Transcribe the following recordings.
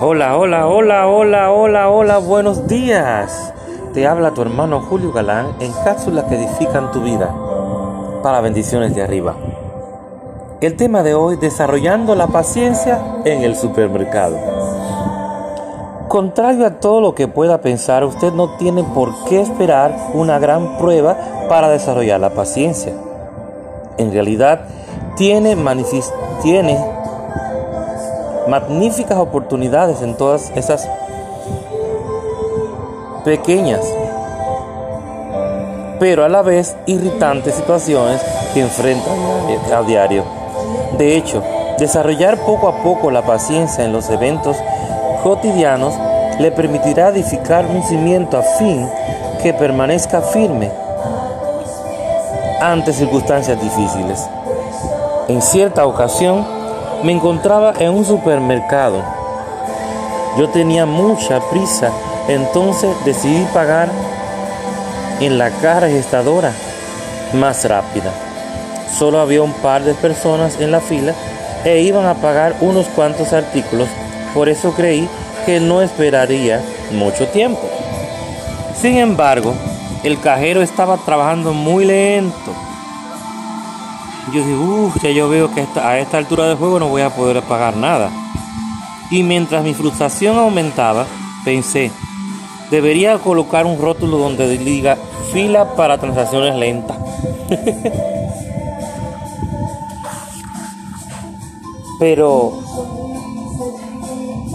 Hola, hola, hola, hola, hola, hola, buenos días. Te habla tu hermano Julio Galán en cápsulas que edifican tu vida para bendiciones de arriba. El tema de hoy, desarrollando la paciencia en el supermercado. Contrario a todo lo que pueda pensar, usted no tiene por qué esperar una gran prueba para desarrollar la paciencia. En realidad, tiene, tiene magníficas oportunidades en todas esas pequeñas, pero a la vez irritantes situaciones que enfrenta a diario. De hecho, desarrollar poco a poco la paciencia en los eventos cotidianos le permitirá edificar un cimiento a fin que permanezca firme ante circunstancias difíciles. En cierta ocasión me encontraba en un supermercado. Yo tenía mucha prisa, entonces decidí pagar en la caja registradora más rápida. Solo había un par de personas en la fila e iban a pagar unos cuantos artículos, por eso creí que no esperaría mucho tiempo. Sin embargo, el cajero estaba trabajando muy lento. Yo dije, uff, ya yo veo que a esta altura del juego no voy a poder pagar nada. Y mientras mi frustración aumentaba, pensé, debería colocar un rótulo donde diga fila para transacciones lentas. Pero,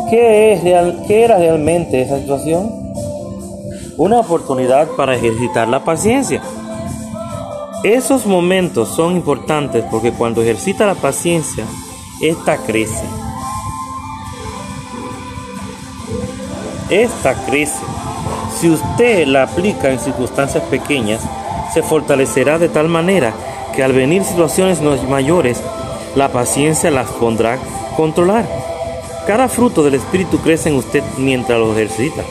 ¿qué, es ¿qué era realmente esa situación? Una oportunidad para ejercitar la paciencia. Esos momentos son importantes porque cuando ejercita la paciencia, esta crece. Esta crece. Si usted la aplica en circunstancias pequeñas, se fortalecerá de tal manera que al venir situaciones mayores, la paciencia las pondrá controlar. Cada fruto del Espíritu crece en usted mientras lo ejercita.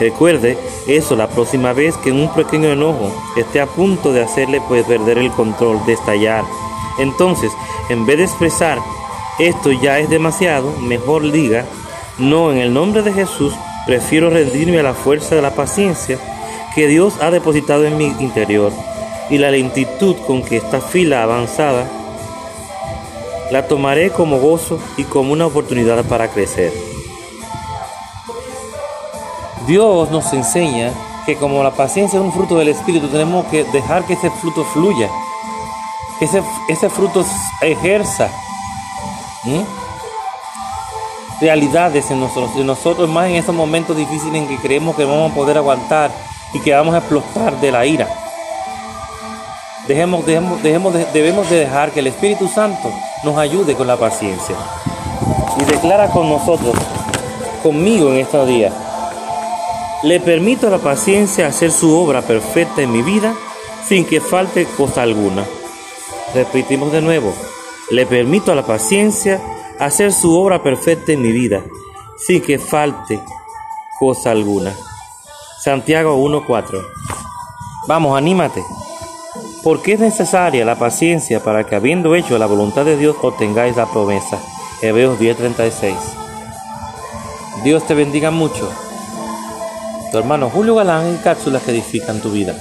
Recuerde eso la próxima vez que un pequeño enojo esté a punto de hacerle pues, perder el control, de estallar. Entonces, en vez de expresar esto ya es demasiado, mejor diga, no, en el nombre de Jesús prefiero rendirme a la fuerza de la paciencia que Dios ha depositado en mi interior y la lentitud con que esta fila avanzada la tomaré como gozo y como una oportunidad para crecer. Dios nos enseña que como la paciencia es un fruto del Espíritu, tenemos que dejar que ese fruto fluya, que ese, fruto ejerza realidades en nosotros, en nosotros más en esos momentos difíciles en que creemos que vamos a poder aguantar y que vamos a explotar de la ira. Dejemos, dejemos, debemos de dejar que el Espíritu Santo nos ayude con la paciencia. Y declara con nosotros, conmigo en estos días, le permito a la paciencia hacer su obra perfecta en mi vida sin que falte cosa alguna. Repetimos de nuevo, le permito a la paciencia hacer su obra perfecta en mi vida sin que falte cosa alguna. Santiago 1.4. Vamos, anímate porque es necesaria la paciencia para que habiendo hecho la voluntad de Dios obtengáis la promesa. Hebreos 10:36. Dios te bendiga mucho. Tu hermano Julio Galán en cápsulas que edifican tu vida.